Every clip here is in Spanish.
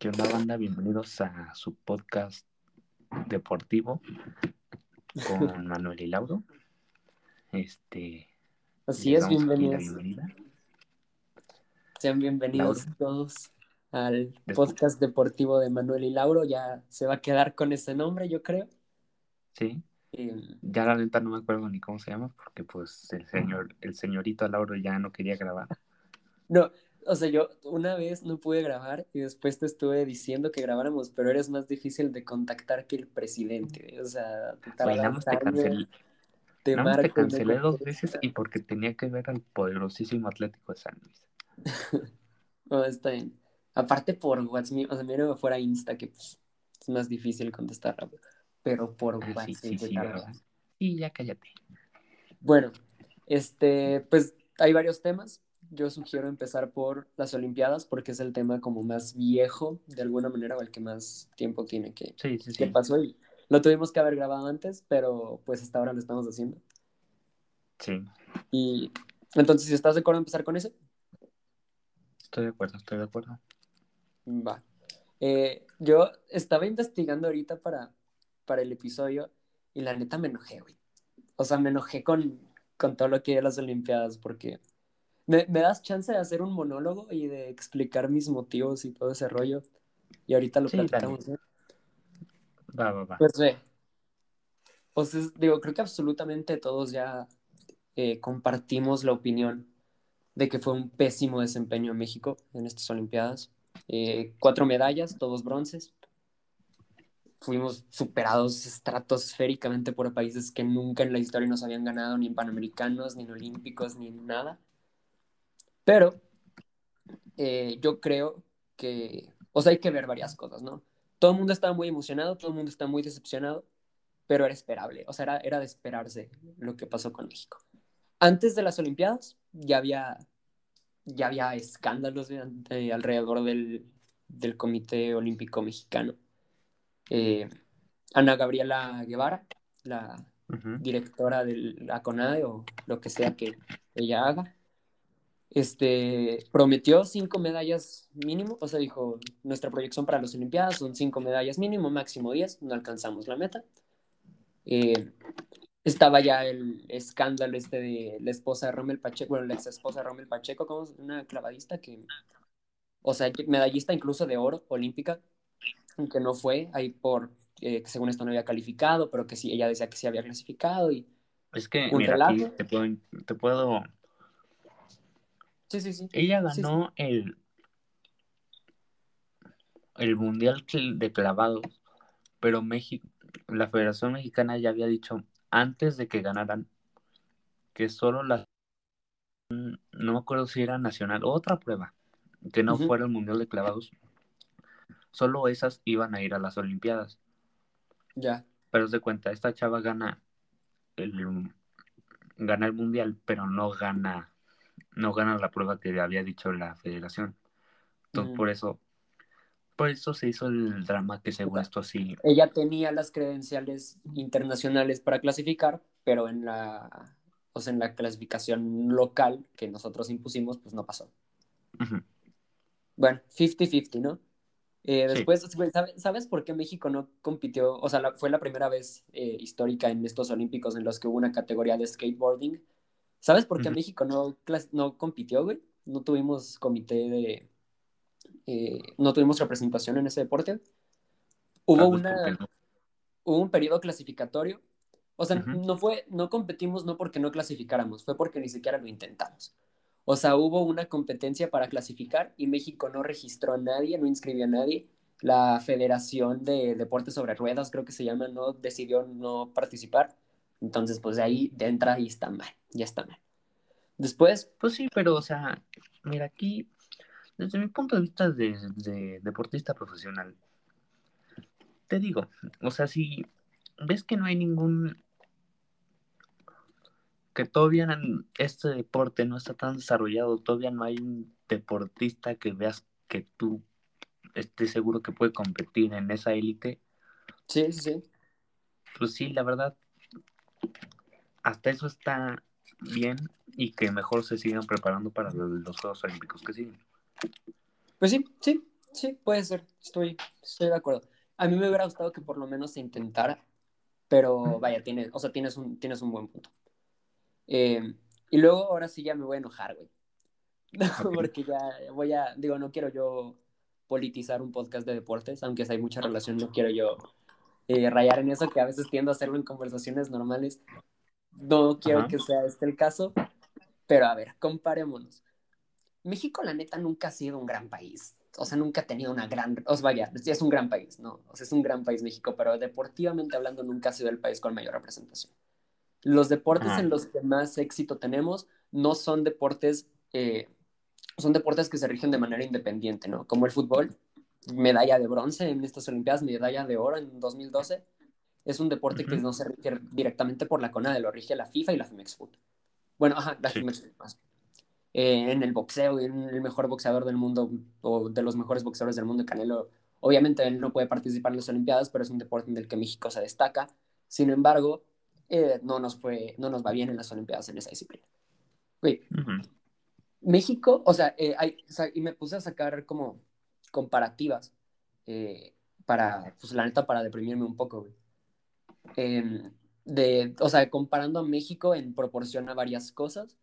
¿Qué onda, banda? Bienvenidos a su podcast deportivo con Manuel y Lauro. Este. Así es, bienvenidos. Sean bienvenidos Lauro. todos al podcast deportivo de Manuel y Lauro. Ya se va a quedar con ese nombre, yo creo. Sí, Eh, ya la neta no me acuerdo ni cómo se llama, porque pues el señor, el señorito Lauro ya no quería grabar. no, o sea, yo una vez no pude grabar y después te estuve diciendo que grabáramos, pero eres más difícil de contactar que el presidente. O sea, te te años, cancelé, te nada más te marco no cancelé dos veces y porque tenía que ver al poderosísimo Atlético de San Luis. No, está bien. Aparte por WhatsApp, o sea, mira fuera Insta, que pues, es más difícil contestar rápido. Pero por Ah, sí, WhatsApp sí, te sí. Sí, ya cállate. Bueno, este, pues hay varios temas. Yo sugiero empezar por las Olimpiadas porque es el tema como más viejo, de alguna manera, o el que más tiempo tiene que, Sí, sí, que sí. pasó. Y lo tuvimos que haber grabado antes, pero pues hasta ahora lo estamos haciendo. Sí, Y entonces, si estás de acuerdo en empezar con ese, estoy de acuerdo, estoy de acuerdo. va. Eh, yo estaba investigando ahorita para, para el episodio y la neta me enojé, güey. O sea, me enojé con, con todo lo que hay de las Olimpiadas porque me, me das chance de hacer un monólogo y de explicar mis motivos y todo ese rollo. Y ahorita lo Sí, platicamos. ¿no? Va, va, va. Pues ve. Pues es- digo, creo que absolutamente todos ya eh, compartimos la opinión de que fue un pésimo desempeño en México en estas Olimpiadas. Eh, cuatro medallas, todos bronces. Fuimos superados estratosféricamente por países que nunca en la historia nos habían ganado, ni en Panamericanos, ni en Olímpicos, ni en nada. Pero eh, yo creo que, o sea, hay que ver varias cosas, ¿no? Todo el mundo estaba muy emocionado, todo el mundo está muy decepcionado, pero era esperable, o sea, era, era de esperarse lo que pasó con México. Antes de las Olimpiadas ya había, ya había escándalos de- de- alrededor del, del Comité Olímpico Mexicano. Eh, Ana Gabriela Guevara, la directora de la CONADE o lo que sea que ella haga, este, prometió cinco medallas mínimo, o sea, dijo, nuestra proyección para las Olimpiadas son cinco medallas mínimo, máximo diez, no alcanzamos la meta. Eh, estaba ya el escándalo este de la esposa de Rommel Pacheco, bueno, la ex esposa de Rommel Pacheco, como una clavadista que, o sea, medallista incluso de oro olímpica, que no fue ahí por, eh, que según esto no había calificado, pero que sí, ella decía que sí había clasificado y Es que, mira, aquí relajo. te puedo, te puedo... Sí, sí, sí. Ella Sí, sí. ganó el, el Mundial de Clavados, pero México, la Federación Mexicana ya había dicho antes de que ganaran que solo la... No me acuerdo si era nacional o otra prueba, que no fuera el Mundial de Clavados, solo esas iban a ir a las Olimpiadas. Ya. Pero de cuenta, esta chava gana el, gana el mundial, pero no gana, no gana la prueba que había dicho la federación. Entonces por eso, por eso se hizo el drama que según esto sí, Ella tenía las credenciales internacionales para clasificar, pero en la, o sea, en la clasificación local que nosotros impusimos, pues no pasó. Bueno, 50-50, ¿no? Eh, después, güey, ¿sabe- ¿sabes por qué México no compitió? O sea, la- fue la primera vez eh, histórica en estos Olímpicos en los que hubo una categoría de skateboarding. ¿Sabes por qué. México no, no compitió, güey? No tuvimos comité de... eh, no tuvimos representación en ese deporte. Hubo tal vez una... no. hubo un periodo clasificatorio. O sea, no fue, no competimos no porque no clasificáramos, fue porque ni siquiera lo intentamos. O sea, hubo una competencia para clasificar y México no registró a nadie, no inscribió a nadie. La Federación de Deportes sobre Ruedas, creo que se llama, no decidió no participar. Entonces, pues de ahí de entrada y está mal, ya está mal. Después, Pues sí, pero o sea, mira aquí, desde mi punto de vista de, de deportista profesional, te digo, o sea, si ves que no hay ningún que todavía en este deporte no está tan desarrollado, todavía no hay un deportista que veas que tú estés seguro que puede competir en esa élite, sí, sí, sí. pues sí, la verdad, hasta eso está bien y que mejor se sigan preparando para los Juegos Olímpicos que siguen. Pues sí, sí. Sí, puede ser, estoy, estoy de acuerdo. A mí me hubiera gustado que por lo menos se intentara, pero vaya, tienes, o sea, tienes un, tienes un buen punto. Eh, y luego ahora sí ya me voy a enojar, güey. Porque ya voy a, digo, no quiero yo politizar un podcast de deportes, aunque si hay mucha relación, no quiero yo eh, rayar en eso, que a veces tiendo a hacerlo en conversaciones normales. No quiero que sea este el caso, pero a ver, comparémonos. México, la neta, nunca ha sido un gran país. O sea, nunca ha tenido una gran. O sea, vaya, es un gran país, ¿no? O sea, es un gran país México, pero deportivamente hablando, nunca ha sido el país con mayor representación. Los deportes en los que más éxito tenemos no son deportes. Eh, son deportes que se rigen de manera independiente, ¿no? Como el fútbol, medalla de bronce en estas Olimpiadas, medalla de oro en 2012. Es un deporte que no se rige directamente por la CONADE, lo rige la FIFA y la FIMEXFUT. Bueno, ajá, la sí. más. Eh, en el boxeo, en el mejor boxeador del mundo, o de los mejores boxeadores del mundo, Canelo, obviamente él no puede participar en las Olimpiadas, pero es un deporte en el que México se destaca. Sin embargo, eh, no, nos fue, no nos va bien en las Olimpiadas en esa disciplina. Güey, México, o sea, eh, hay, y me puse a sacar como comparativas eh, para, pues la neta, para deprimirme un poco, güey. Em, de, o sea, comparando a México en proporción a varias cosas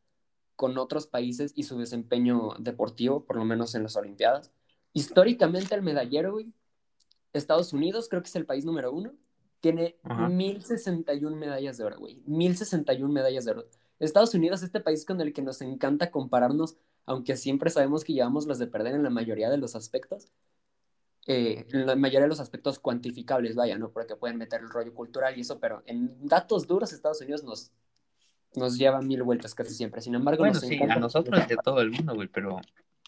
con otros países y su desempeño deportivo, por lo menos en las Olimpiadas. Históricamente el medallero, güey, Estados Unidos creo que es el país número uno, tiene 1061 medallas de oro, güey. 1061 medallas de oro. Estados Unidos, este país con el que nos encanta compararnos, aunque siempre sabemos que llevamos las de perder en la mayoría de los aspectos, eh, en la mayoría de los aspectos cuantificables, vaya, ¿no? Porque pueden meter el rollo cultural y eso, pero en datos duros Estados Unidos nos, nos lleva mil vueltas casi siempre. Sin embargo, bueno, sí, a nosotros de todo el mundo, güey, pero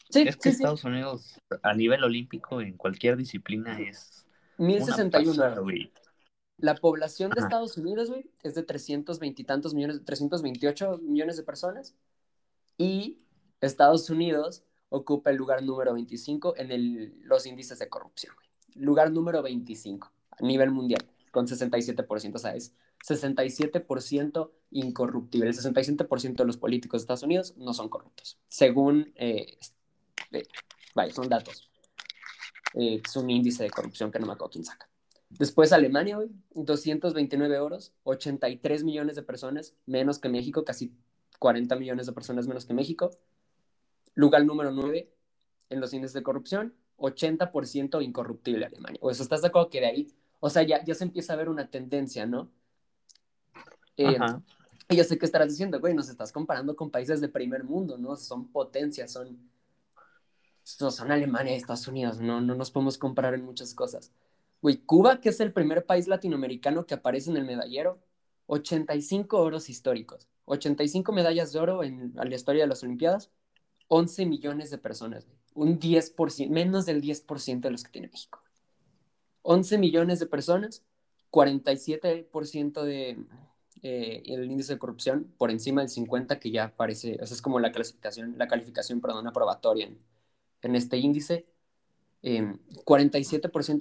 sí, es que Estados Unidos a nivel olímpico en cualquier disciplina es 1061, güey. La población de Estados Unidos, güey, es de 320 y tantos millones, 328 millones de personas. Y Estados Unidos ocupa el lugar número 25 en los índices de corrupción, güey. Lugar número 25 a nivel mundial, con 67%, o sea, es 67% incorruptible. El 67% de los políticos de Estados Unidos no son corruptos, según, eh, eh, vaya, son datos. Eh, es un índice de corrupción que no me acuerdo quién saca. Después Alemania, hoy, 229 euros, 83 millones de personas, menos que México, casi 40 millones de personas menos que México. Lugar número 9 en los índices de corrupción, 80% incorruptible Alemania. O eso, ¿estás de acuerdo que de ahí? O sea, ya, ya se empieza a ver una tendencia, ¿no? Eh, y yo sé que estarás diciendo, güey, nos estás comparando con países de primer mundo, ¿no? Son potencias, son, son Alemania y Estados Unidos, no, no nos podemos comparar en muchas cosas. Güey, Cuba, que es el primer país latinoamericano que aparece en el medallero, 85 oros históricos, 85 medallas de oro en, la historia de las Olimpiadas, 11 millones de personas, un 10%, menos del 10% de los que tiene México. 11 millones de personas, 47% de eh, el índice de corrupción por encima del 50 que ya aparece, esa es como la clasificación, la calificación, perdón, aprobatoria en, en este índice 47%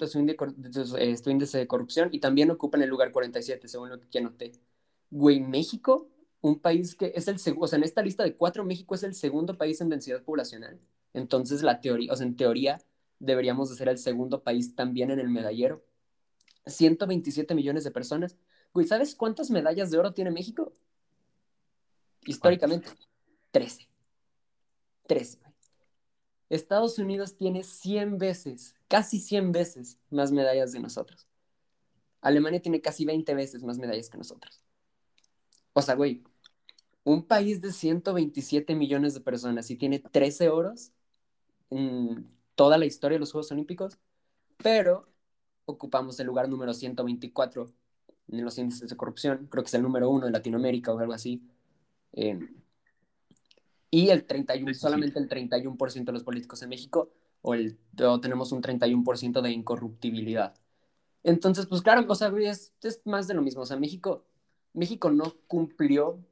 de su, índice de corrupción y también ocupan el lugar 47, según lo que noté. Güey, México, un país que es el segundo, o sea, en esta lista de cuatro, México es el segundo país en densidad poblacional. Entonces, la teoría, o sea, en teoría, deberíamos de ser el segundo país también en el medallero. 127 millones de personas. Güey, ¿sabes cuántas medallas de oro tiene México? Históricamente, 13. 13. Estados Unidos tiene 100 veces, casi 100 veces más medallas de nosotros. Alemania tiene casi 20 veces más medallas que nosotros. O sea, güey, un país de 127 millones de personas y tiene 13 oros en toda la historia de los Juegos Olímpicos, pero ocupamos el lugar número 124 en los índices de corrupción, creo que es el número uno de Latinoamérica o algo así. Eh, y el 31, solamente el 31% de los políticos en México, o, el, tenemos un 31% de incorruptibilidad. Entonces, pues claro, o sea, es, es, más de lo mismo. O sea, México, México no cumplió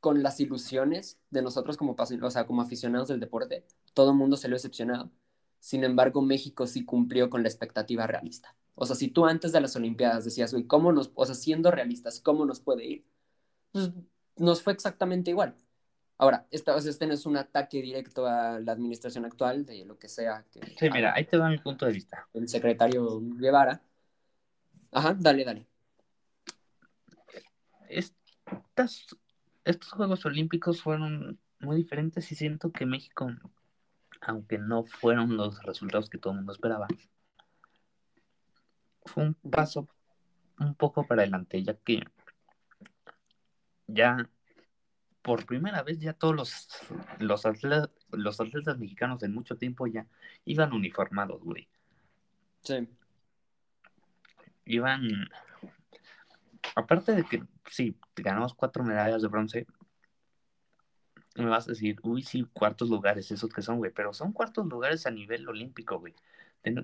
con las ilusiones de nosotros como, o sea, como aficionados del deporte. Todo el mundo se lo ha decepcionado. Sin embargo, México sí cumplió con la expectativa realista. O sea, si tú antes de las Olimpiadas decías, güey, ¿cómo nos, o sea, siendo realistas, ¿cómo nos puede ir? Pues nos fue exactamente igual Ahora, esta, o sea, este no es un ataque directo a la administración actual de lo que sea que Sí, mira, ahí te va mi punto de vista. el secretario Guevara. Ajá, dale, dale. Estas, estos Juegos Olímpicos fueron muy diferentes y siento que México, aunque no fueron los resultados que todo el mundo esperaba, fue un paso un poco para adelante, ya que ya por primera vez ya todos los, los, atletas, los atletas mexicanos en mucho tiempo ya iban uniformados, güey. Sí. Iban, aparte de que sí, ganamos cuatro medallas de bronce, me vas a decir, uy, sí, cuartos lugares, esos que son, güey, pero son cuartos lugares a nivel olímpico, güey.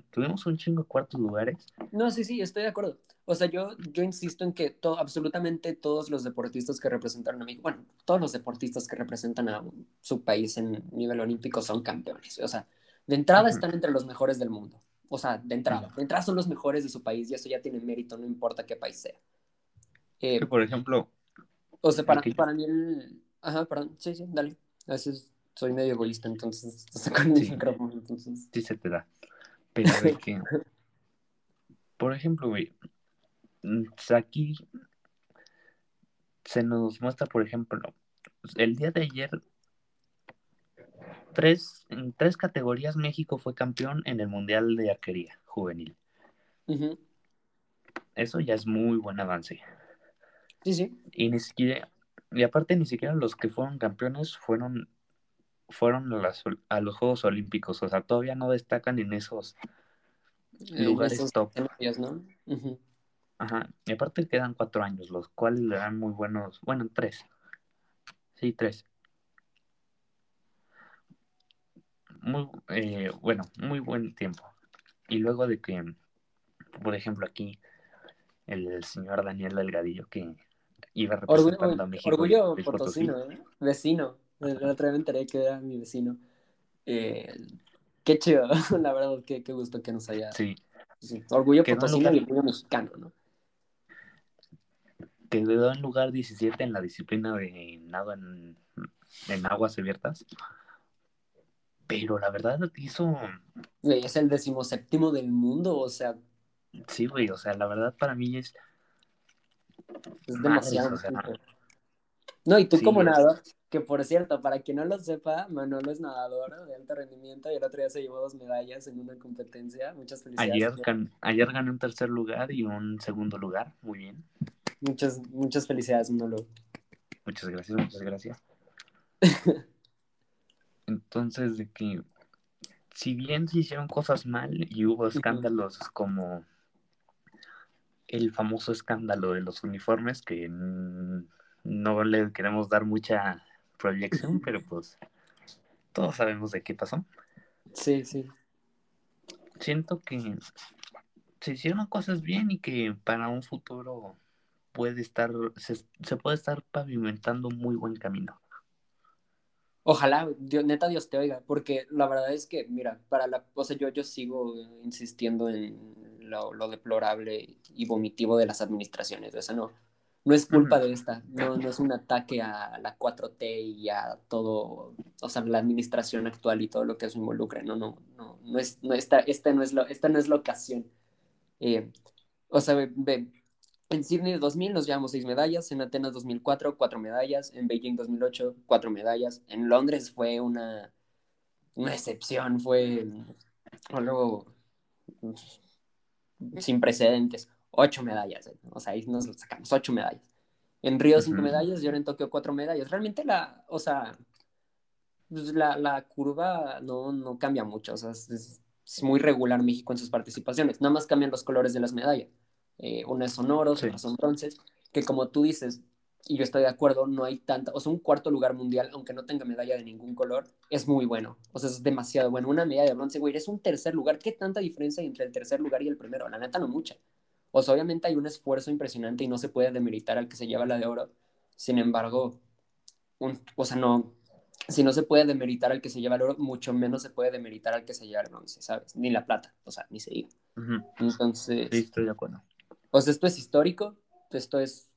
Tuvimos un chingo de cuartos lugares. No, sí, sí, estoy de acuerdo. O sea, yo, yo insisto en que to- absolutamente todos los deportistas que representaron a México, bueno, todos los deportistas que representan a su país en nivel olímpico son campeones. O sea, de entrada están entre los mejores del mundo. O sea, de entrada. De entrada son los mejores de su país y eso ya tiene mérito, no importa qué país sea. Eh, Que, por ejemplo, o sea, para, para mí el... Ajá, perdón. Sí, sí, dale. A veces soy medio egoísta, entonces con el Sí. micrófono, entonces... sí se te da. Pero de que, por ejemplo, güey, mm, pues aquí se nos muestra, por ejemplo, el día de ayer, tres, en tres categorías México fue campeón en el Mundial de Arquería Juvenil. Eso ya es muy buen avance. Sí, sí. Y ni siquiera, y aparte ni siquiera los que fueron campeones fueron, fueron a, las- a los Juegos Olímpicos. O sea, todavía no destacan en esos lugares esos top. Ajá, y aparte quedan cuatro años, los cuales le dan muy buenos, bueno, tres. Sí, tres. Muy, eh, bueno, muy buen tiempo. Y luego de que, por ejemplo, aquí el señor Daniel Delgadillo que iba representando Orgullo, a México. orgullo y potosino, ¿eh? Vecino. El otro día me enteré que era mi vecino. Eh, qué chido, la verdad, qué, qué gusto que nos haya. Sí, sí, Orgullo Quedó potosino y lugar- orgullo mexicano, ¿no? quedó en lugar 17 en la disciplina de nado en, en aguas abiertas. Pero la verdad hizo, Güey, es el decimoséptimo del mundo, o sea, sí, güey, o sea, la verdad para mí es es Madres, demasiado. o sea, tiempo. No, y tú sí, como nadador, que por cierto, para quien no lo sepa, Manolo es nadador de alto rendimiento y el otro día se llevó dos medallas en una competencia. Muchas felicidades. Ayer, gan- ayer gané un tercer lugar y un segundo lugar. Muy bien. Muchas, muchas felicidades, Manolo. Muchas gracias, muchas gracias. Entonces, de que si bien se hicieron cosas mal y hubo escándalos como el famoso escándalo de los uniformes, que no le queremos dar mucha proyección, pero pues todos sabemos de qué pasó. Sí, sí. Siento que se hicieron cosas bien y que para un futuro puede estar, se, se puede estar pavimentando un muy buen camino. Ojalá, Dios, neta Dios te oiga, porque la verdad es que, mira, para la, o sea, yo, yo sigo insistiendo en lo, lo deplorable y vomitivo de las administraciones, o sea, no, no es culpa de esta, no, no es un ataque a la 4T y a todo, o sea, la administración actual y todo lo que eso involucra, no, no, no, no es, no, esta, esta no es lo, esta no es la ocasión. Eh, o sea, ve, ve, en Sydney 2000 nos llevamos seis medallas, en Atenas 2004 cuatro medallas, en Beijing 2008 cuatro medallas, en Londres fue una, una excepción, fue algo sin precedentes, ocho medallas, eh, o sea, ahí nos sacamos ocho medallas. En Río cinco Ujú. medallas y ahora en Tokio cuatro medallas. Realmente la, o sea, pues la, la curva no, no cambia mucho, o sea, es- es muy regular México en sus participaciones, nada más cambian los colores de las medallas. Eh, unas son oros, Sí. otras son bronces, que como tú dices, y yo estoy de acuerdo, no hay tanta, o sea, un cuarto lugar mundial, aunque no tenga medalla de ningún color, es muy bueno, o sea, es demasiado bueno. Una medalla de bronce, güey, es un tercer lugar, ¿qué tanta diferencia hay entre el tercer lugar y el primero? La neta no mucha. O sea, obviamente hay un esfuerzo impresionante y no se puede demeritar al que se lleva la de oro, sin embargo, un, o sea, no, si no se puede demeritar al que se lleva el oro, mucho menos se puede demeritar al que se lleva el bronce, ¿sabes? Ni la plata, o sea, ni se diga. Entonces, Sí, estoy de acuerdo. O sea, esto es histórico, esto es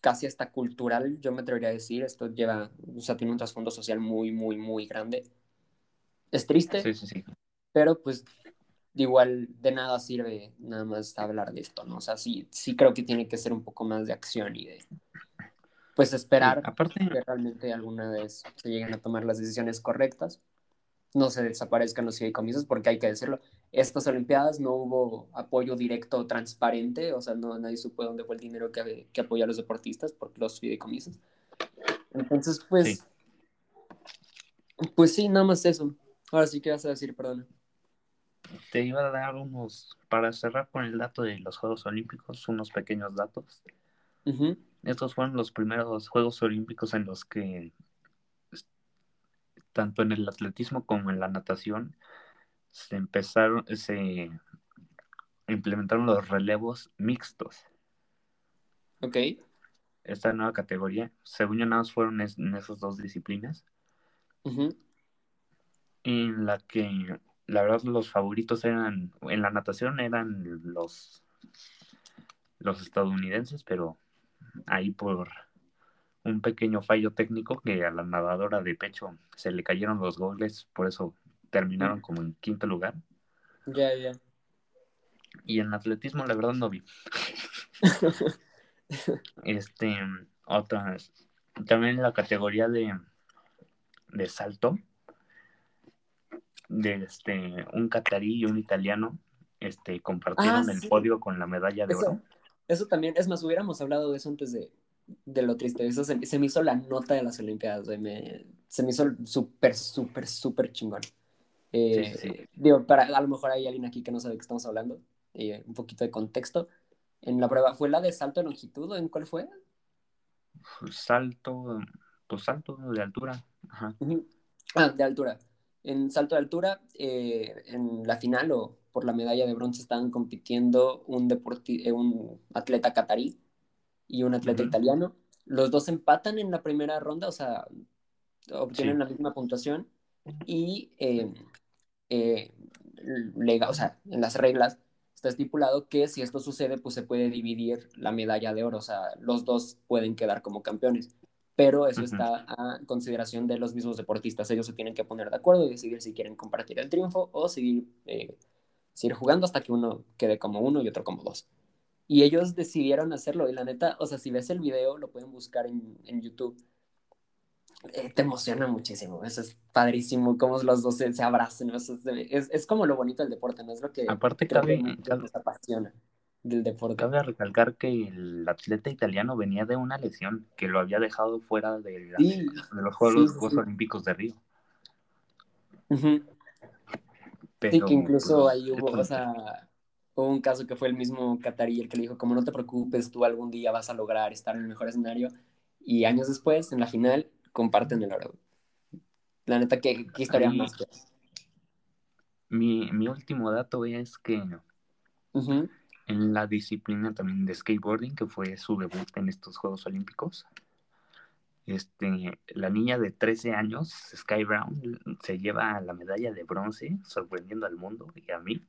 casi hasta cultural, yo me atrevería a decir. Esto lleva, o sea, tiene un trasfondo social muy, muy, muy grande. Es triste, Sí, sí, sí. pero pues igual de nada sirve nada más hablar de esto, ¿no? O sea, sí, sí creo que tiene que ser un poco más de acción y de, pues esperar Aparte, que realmente alguna vez se lleguen a tomar las decisiones correctas, no se desaparezcan los fideicomisos, porque hay que decirlo, estas Olimpiadas no hubo apoyo directo transparente, o sea, no, nadie supo dónde fue el dinero que, que apoyó a los deportistas por los fideicomisos. Entonces, pues, Sí. pues sí, nada más eso. Ahora sí, ¿qué vas a decir? Perdona. te iba a dar unos, para cerrar con el dato de los Juegos Olímpicos, unos pequeños datos. Ujú. Estos fueron los primeros Juegos Olímpicos en los que, tanto en el atletismo como en la natación, se empezaron, se implementaron los relevos mixtos. Ok. Esta nueva categoría, según yo, nada más fueron es- en esas dos disciplinas, en la que la verdad los favoritos eran, en la natación eran los, los estadounidenses, pero ahí por un pequeño fallo técnico que a la nadadora de pecho se le cayeron los goles, por eso terminaron como en quinto lugar. Ya, ya. Y en atletismo, la verdad, no vi. Este, otras, también en la categoría de, de salto, de este, un catarí y un italiano, este, compartieron Ah, el sí. podio con la medalla de Eso, oro. eso también, es más, hubiéramos hablado de eso antes de, de lo triste. Eso se, se me hizo la nota de las Olimpiadas, güey, me- se me hizo súper, súper, súper chingón. Eh, Sí, sí. Digo, para, a lo mejor hay alguien aquí que no sabe de qué estamos hablando, eh, un poquito de contexto. En la prueba, ¿fue la de salto de longitud o en cuál fue? Salto, pues salto de altura. Ajá. Ah, de altura. En salto de altura, eh, en la final o por la medalla de bronce estaban compitiendo un, deporti- eh, un atleta catarí y un atleta Ujú. italiano. Los dos empatan en la primera ronda, o sea, obtienen Sí. la misma puntuación y, eh, eh, lega- o sea, en las reglas está estipulado que si esto sucede, pues se puede dividir la medalla de oro, o sea, los dos pueden quedar como campeones pero eso está a consideración de los mismos deportistas. Ellos se tienen que poner de acuerdo y decidir si quieren compartir el triunfo o seguir, eh, seguir jugando hasta que uno quede como uno y otro como dos. Y ellos decidieron hacerlo. Y la neta, o sea, si ves el video, lo pueden buscar en, en YouTube. Eh, te emociona muchísimo. Eso es padrísimo. Cómo los dos se, se abrazan. Eso es, es, es como lo bonito del deporte, ¿no? Es lo que Aparte, creo que cabe, muchos cabe, nos apasiona del deporte. cabe recalcar que el atleta italiano venía de una lesión que lo había dejado fuera de, la- Sí, de los Juegos, sí, Juegos sí. Olímpicos de Río. Pero, Sí, que incluso pues, ahí hubo, o sea, hubo un caso que fue el mismo Qatarí el que le dijo, como no te preocupes, tú algún día vas a lograr estar en el mejor escenario. Y años después, en la final, comparten el oro. La neta, qué, qué historia Ahí- más. mi, mi último dato es que Ujú. en la disciplina también de skateboarding, que fue su debut en estos Juegos Olímpicos, este, la niña de 13 años, Sky Brown, se lleva la medalla de bronce, sorprendiendo al mundo y a mí.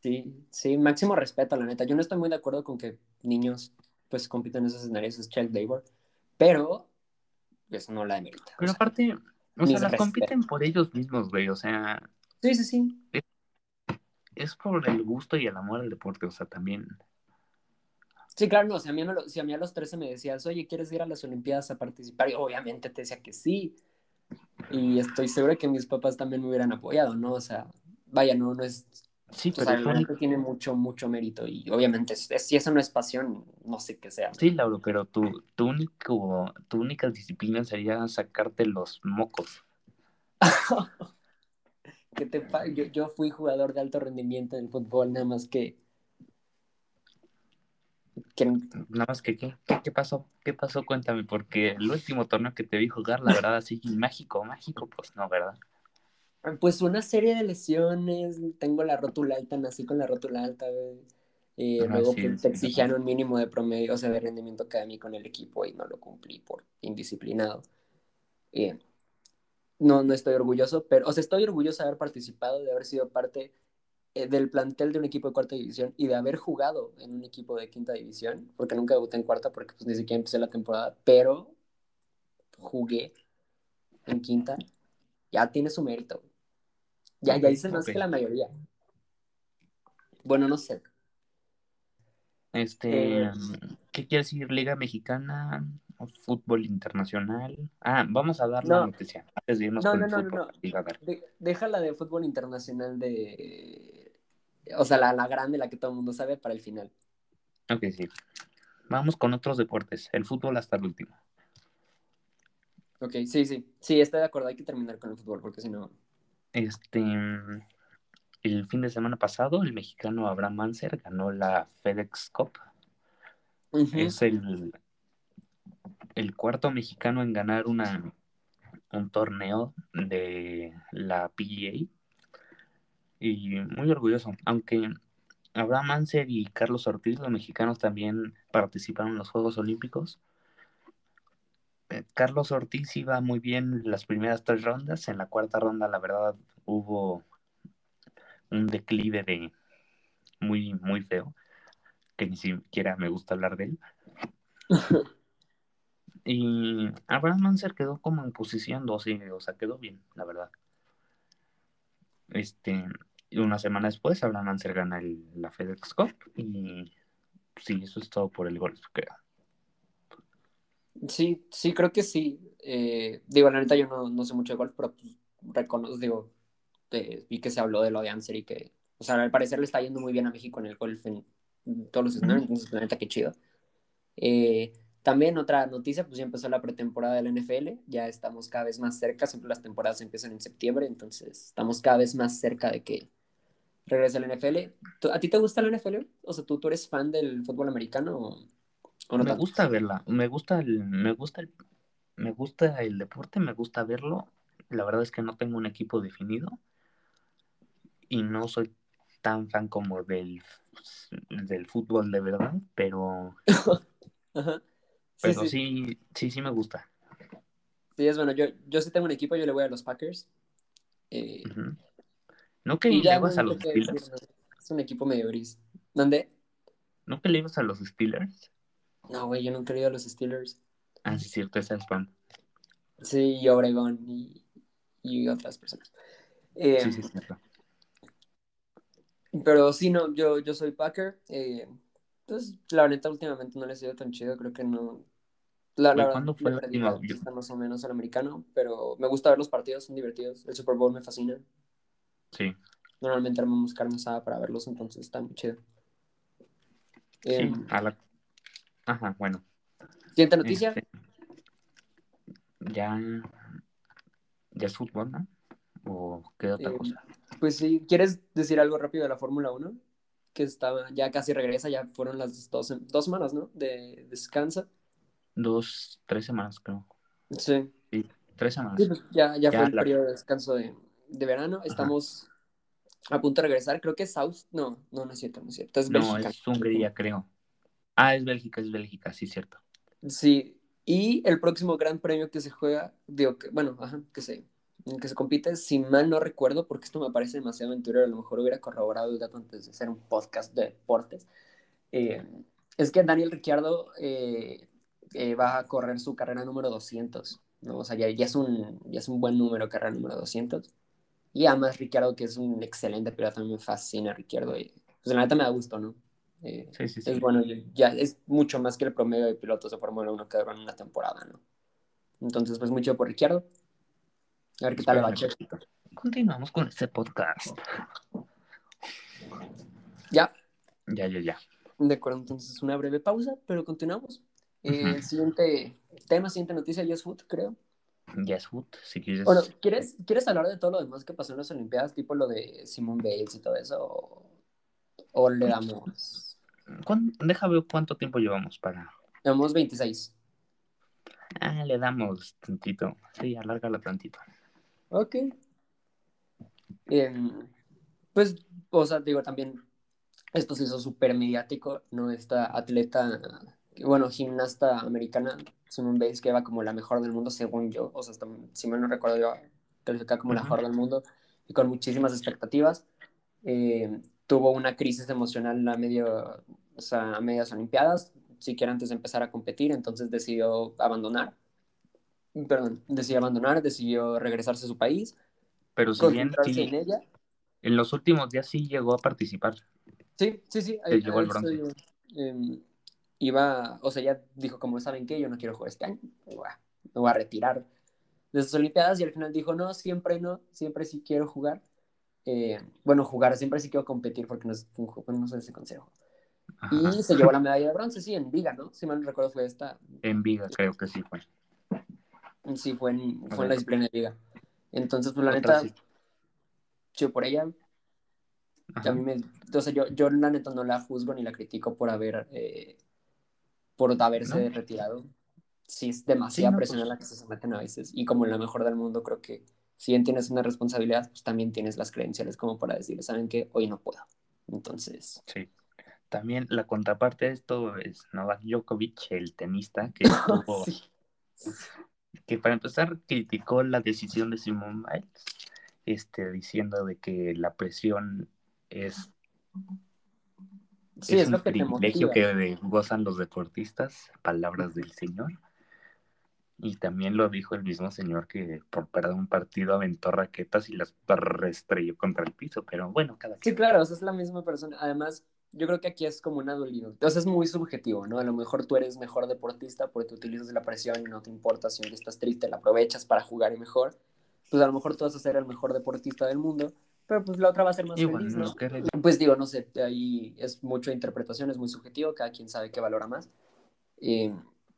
Sí, sí, máximo respeto, la neta. Yo no estoy muy de acuerdo con que niños pues compiten en esos escenarios, es child labor, pero eso no la demerita. Pero aparte, o sea, las compiten por ellos mismos, güey, o sea, sí, sí, sí. es por el gusto y el amor al deporte, o sea, también. Sí, claro, no, si a, mí me lo- si a mí a los 13 me decías, oye, ¿quieres ir a las Olimpiadas a participar? Y obviamente te decía que sí. Y estoy seguro que mis papás también me hubieran apoyado, ¿no? O sea, vaya, no, no es... Sí, O pero sea, tú- la neta tiene mucho, mucho mérito. Y obviamente, si eso no es pasión, no sé qué sea. sí, Lauro, pero tu, tu, único, tu única disciplina sería sacarte los mocos. ¿Qué te yo, yo fui jugador de alto rendimiento en el fútbol, nada más que... que Nada más que, ¿qué, qué, qué pasó? ¿Qué pasó? Cuéntame, porque el último torneo que te vi jugar, la verdad, así mágico, mágico, pues no, ¿verdad? Pues una serie de lesiones, tengo la rótula alta, nací con la rótula alta, güey. Eh, Ah, luego sí, pues, sí, te exigían un mínimo de promedio, o sea, de rendimiento académico en el equipo y no lo cumplí por indisciplinado. Eh, no, no estoy orgulloso, pero, o sea, estoy orgulloso de haber participado, de haber sido parte eh, del plantel de un equipo de cuarta división y de haber jugado en un equipo de quinta división, porque nunca debuté en cuarta porque pues, ni siquiera empecé la temporada, pero jugué en quinta, ya tiene su mérito. Ya, ya hice más que la mayoría. Bueno, no sé. Este, Eh, ¿qué quiere decir? ¿Liga Mexicana? ¿O ¿Fútbol internacional? Ah, vamos a dar la No. noticia antes de irnos No, con no, el no, no, fútbol. no. A ver. De- déjala de fútbol internacional de... O sea, la, la grande, la que todo el mundo sabe, para el final. Ok, sí. Vamos con otros deportes. El fútbol hasta el último. Ok, sí, sí. Sí, estoy de acuerdo. Hay que terminar con el fútbol porque si no... Este, el fin de semana pasado, el mexicano Abraham Manser ganó la FedEx Cup. Es el, el cuarto mexicano en ganar una, un torneo de la PGA. Y muy orgulloso. Aunque Abraham Manser y Carlos Ortiz, los mexicanos, también participaron en los Juegos Olímpicos. Eh, Carlos Ortiz iba muy bien las primeras tres rondas. En la cuarta ronda, la verdad, hubo un declive de muy, muy feo, que ni siquiera me gusta hablar de él. Y Abraham Manser quedó como en posición 12, o sea, quedó bien, la verdad. Este, una semana después, Abraham Manser gana el- la FedEx Cup y sí, eso es todo por el golf, creo. Sí, sí, creo que sí. Eh, digo, la neta yo no, no sé mucho de golf, pero pues, reconozco, digo, eh, vi que se habló de lo de Anser y que, o sea, al parecer le está yendo muy bien a México en el golf en, todos los escenarios, entonces la neta qué chido. Eh, también otra noticia, pues ya empezó la pretemporada de la NFL, ya estamos cada vez más cerca, siempre las temporadas empiezan en septiembre, entonces estamos cada vez más cerca de que regrese la NFL. ¿Tú- ¿A ti te gusta la NFL? O sea, ¿tú, tú eres fan del fútbol americano o, Me tanto? gusta verla, me gusta el, me gusta el, me gusta el deporte, me gusta verlo. La verdad es que no tengo un equipo definido y no soy tan fan como del, del fútbol de verdad, pero, Ajá. Sí, pero sí. sí, sí, sí me gusta. Sí, es bueno. Yo, yo sí tengo un equipo, yo le voy a los Packers. Eh. ¿No que le ibas a los Steelers? Es un equipo medio gris. ¿Dónde? ¿No que le ibas a los Steelers? No, güey, yo nunca he ido a los Steelers. Ah, sí, cierto, esa es fan. Sí, y Obregón y, y otras personas. Eh, Sí, sí, cierto. Pero sí, no, yo, yo soy Packer. Eh, pues la neta últimamente no les ha ido tan chido, creo que no. La, la ¿cuándo fue la última? pista más o menos al americano, pero me gusta ver los partidos, son divertidos. El Super Bowl me fascina. Sí, Normalmente armamos carne asada para verlos, entonces está muy chido. sí, Eh, a la... Ajá, bueno. Siguiente noticia. Este, ya, ya es fútbol, ¿no? ¿O qué otra Eh, cosa? Pues sí, ¿quieres decir algo rápido de la Fórmula 1? Que estaba, ya casi regresa, ya fueron las dos, dos semanas, ¿no? De descanso. Dos, tres semanas, creo. Sí, Sí, tres semanas. Sí, pues ya, ya Ya fue el la- periodo de descanso de, de verano. Estamos a punto de regresar. Creo que es South. No, no, no es cierto, no es cierto. Es No, es Hungría, creo. Ah, es Bélgica, es Bélgica, sí, cierto. Sí, y el próximo gran premio que se juega, digo, que, bueno, ajá, que se, que se compite, si mal no recuerdo, porque esto me parece demasiado aventurero, a lo mejor hubiera corroborado el dato antes de hacer un podcast de deportes, eh, es que Daniel Ricciardo eh, eh, va a correr su carrera número 200, ¿no? O sea, ya, es un, ya es un buen número, carrera número 200. Y además Ricciardo, que es un excelente piloto, a me fascina Ricciardo, y pues la neta me da gusto, ¿no? Eh, Sí, sí, sí. es bueno, ya es mucho más que el promedio de pilotos de Fórmula 1 que duran una temporada, ¿no? Entonces, pues mucho por Ricciardo. A ver qué tal va. Checo. Continuamos con este podcast. Ya, Ya, ya, ya. de acuerdo, entonces una breve pausa, pero continuamos. Eh, Ujú. El siguiente tema, siguiente noticia, ya es foot, creo. Ya es foot, si quieres. Bueno, ¿quieres, ¿quieres hablar de todo lo demás que pasó en las Olimpiadas, tipo lo de Simone Bales y todo eso? ¿O, o le damos? ¿Cuán- Deja ver cuánto tiempo llevamos para. Le damos 26. Ah, le damos tantito. Sí, alárgalo tantito. Ok. Em, pues, o sea, digo, también esto se hizo súper mediático, ¿no? Esta atleta, bueno, gimnasta americana, Simone Biles, que va como la mejor del mundo, según yo, o sea, hasta, si mal no recuerdo, yo calificaba como la Ujú. mejor del mundo y con muchísimas expectativas. eh, tuvo una crisis emocional a, medio, o sea, a medias Olimpiadas, siquiera antes de empezar a competir, entonces decidió abandonar. Perdón, decidió abandonar, decidió regresarse a su país. Pero si bien sí, en, ella. en los últimos días sí llegó a participar. Sí, sí, sí. Ahí, llegó el bronce. Em, iba, o sea, ya dijo, como saben que yo no quiero jugar este año, me voy, a, retirar de esas Olimpiadas y al final dijo, no, siempre no, siempre sí quiero jugar. Eh, bueno, jugar, siempre sí quiero competir porque no, es, no sé ese consejo. Y se llevó la medalla de bronce, sí, en Viga, ¿no? Si mal no recuerdo fue esta. En Viga, creo que sí fue. Sí, fue en, fue en la disciplina de Viga. Entonces, pues la neta, yo por ella, a mí me, o sea, yo, yo la neta no la juzgo ni la critico por haber, eh, por haberse retirado. Sí, es demasiada presión a la que se someten a veces. Y como la mejor del mundo, creo que si bien tienes una responsabilidad, pues también tienes las credenciales como para decir, ¿saben que Hoy no puedo. Entonces. Sí. También la contraparte de esto es Novak Djokovic, el tenista, que estuvo, que para empezar criticó la decisión de Simone Biles, este, diciendo de que la presión es, sí, es, un privilegio que gozan los deportistas, palabras del señor. Y también lo dijo el mismo señor que por perder un partido aventó raquetas y las restrelló contra el piso, pero bueno, cada Sí, claro, es la misma persona. Además, yo creo que aquí es como una dualidad. Entonces es muy subjetivo, ¿no? A lo mejor tú eres mejor deportista porque utilizas la presión y no te importa si estás triste, la aprovechas para jugar y mejor. Pues a lo mejor tú vas a ser el mejor deportista del mundo, pero pues la otra va a ser más feliz, ¿no? Pues digo, no sé, ahí es mucho interpretación, es muy subjetivo, cada quien sabe qué valora más. Eh,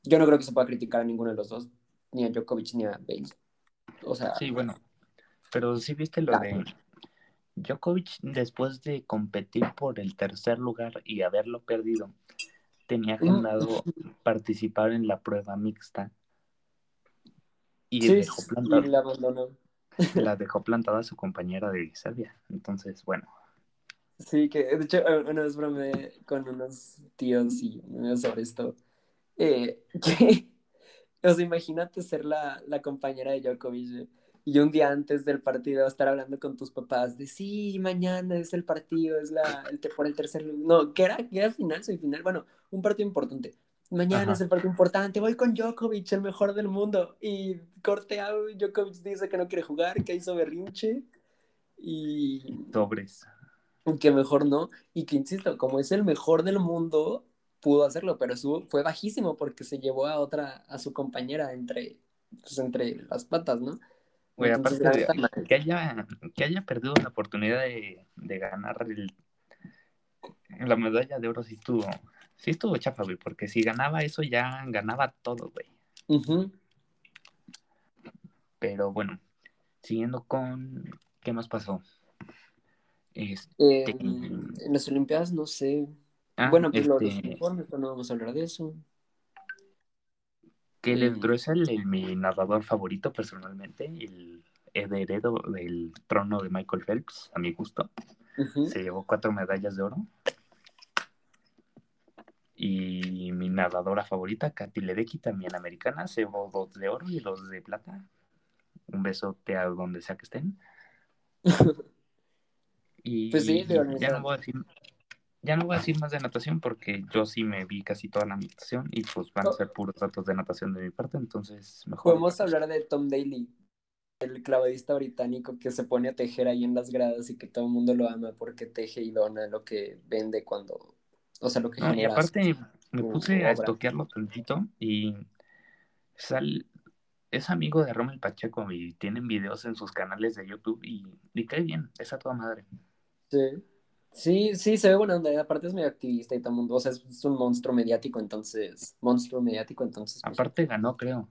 yo no creo que se pueda criticar a ninguno de los dos, ni a Djokovic ni a Bale. O sea... Sí, bueno, pero sí viste lo de Djokovic, después de competir por el tercer lugar y haberlo perdido, tenía agendado participar en la prueba mixta y dejó plantada. la abandonó. La dejó plantada su compañera de Serbia. Entonces, bueno. Sí, que de hecho, una vez bromeé con unos tíos y sobre esto. Eh, que, o sea, imagínate ser la, la compañera de Djokovic y un día antes del partido estar hablando con tus papás de sí, mañana es el partido, es la, el, por el tercer lugar. No, que era, que era final, final Bueno, un partido importante. Mañana es el partido importante, voy con Djokovic, el mejor del mundo. Y corte Djokovic dice que no quiere jugar, que hizo berrinche. Y. Sobres. Que mejor no. Y que insisto, como es el mejor del mundo, pudo hacerlo, pero su, fue bajísimo porque se llevó a otra, a su compañera entre, pues, entre las patas, ¿no? Güey, aparte de que haya, que haya perdido la oportunidad de, ganar el, la medalla de oro, sí estuvo, sí estuvo chafa, güey, porque si ganaba eso ya ganaba todo, güey. Pero bueno, siguiendo con, ¿qué más pasó? Este... en las Olimpiadas, no sé. Ah, bueno, pues los este uniformes, pero no vamos a hablar de eso. Kellen Dressel, el, mi narrador favorito personalmente, el heredero del trono de Michael Phelps, a mi gusto. Se llevó cuatro medallas de oro. Y mi nadadora favorita, Katy Ledecky, también americana, se llevó dos de oro y dos de plata. Un besote a donde sea que estén. y pues sí, ya no voy a decir ya no voy a decir más de natación porque yo sí me vi casi toda la natación y pues van a ser puros datos de natación de mi parte, entonces mejor. Podemos hablar de Tom Daly, el clavadista británico que se pone a tejer ahí en las gradas y que todo el mundo lo ama porque teje y dona lo que vende cuando, o sea, lo que genera. Y aparte me puse a estoquearlo tantito y sal, es amigo de Rommel Pacheco y tienen videos en sus canales de YouTube y, y cae bien, es a toda madre. Sí. Sí, sí, se ve buena onda. Aparte es medio activista y todo el mundo. O sea, es un monstruo mediático, entonces. Monstruo mediático, entonces. Pues, Aparte ganó, creo.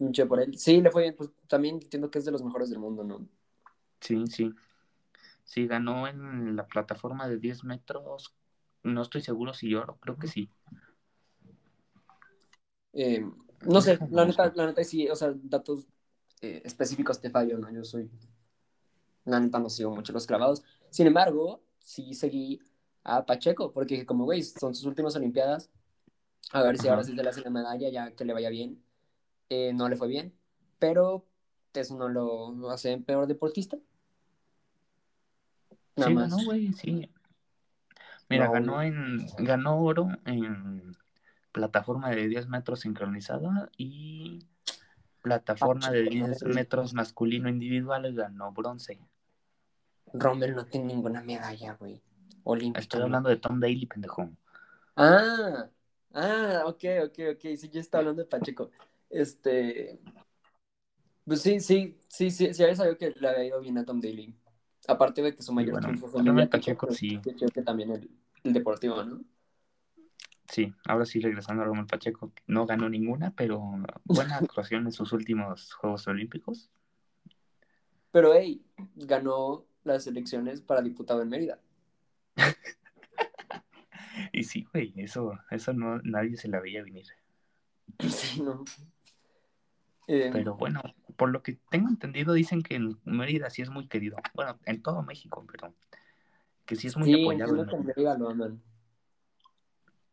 Mucho por él. Sí, le fue bien. Pues también entiendo que es de los mejores del mundo, ¿no? Sí, sí. Sí, ganó en la plataforma de 10 metros. No estoy seguro si oro, creo que sí. Eh, no sé, la neta, la neta sí, o sea, datos eh, específicos te fallo, ¿no? Yo soy. La neta no sigo mucho los clavados. Sin embargo, sí seguí a Pacheco, porque como veis, son sus últimas Olimpiadas. A ver si ahora sí se le hace la medalla, ya que le vaya bien. Eh, no le fue bien, pero eso no lo hace peor deportista. Nada sí, más. ganó, güey, sí. Mira, No, ganó en ganó oro en plataforma de 10 metros sincronizada y plataforma de 10 metros masculino individual ganó bronce. Rommel no tiene ninguna medalla, güey. Olímpica. Estoy hablando de Tom Daly, pendejo. Ah, ah, ok, ok, ok. Sí, yo estaba hablando de Pacheco. Este. Pues sí, sí, sí, sí, sí, había sabido que le había ido bien a Tom Daly. Aparte de que su mayor bueno, triunfo fue mediático, Pacheco, pues, sí. yo creo que también el, el deportivo, ¿no? Sí, ahora sí regresando a Roman Pacheco, no ganó ninguna, pero buena actuación en sus últimos Juegos Olímpicos. Pero, hey, ganó las elecciones para diputado en Mérida. Y sí, güey, eso, eso no, nadie se la veía venir. Sí, ¿no? Eh, Pero bueno, por lo que tengo entendido, dicen que en Mérida sí es muy querido. Bueno, en todo México, pero que sí es muy sí, apoyado. entiendo que en Mérida lo aman.